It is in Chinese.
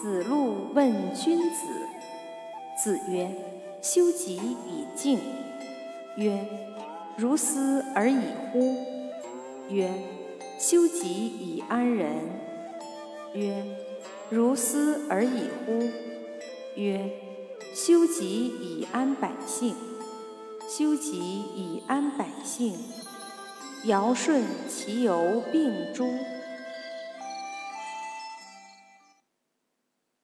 子路问君子。子曰：“修己以敬。”曰：“如斯而已乎？”曰：“修己以安人。”曰：“如斯而已乎？”曰：“修己以安百姓。”修己以安百姓，尧舜其犹病诸。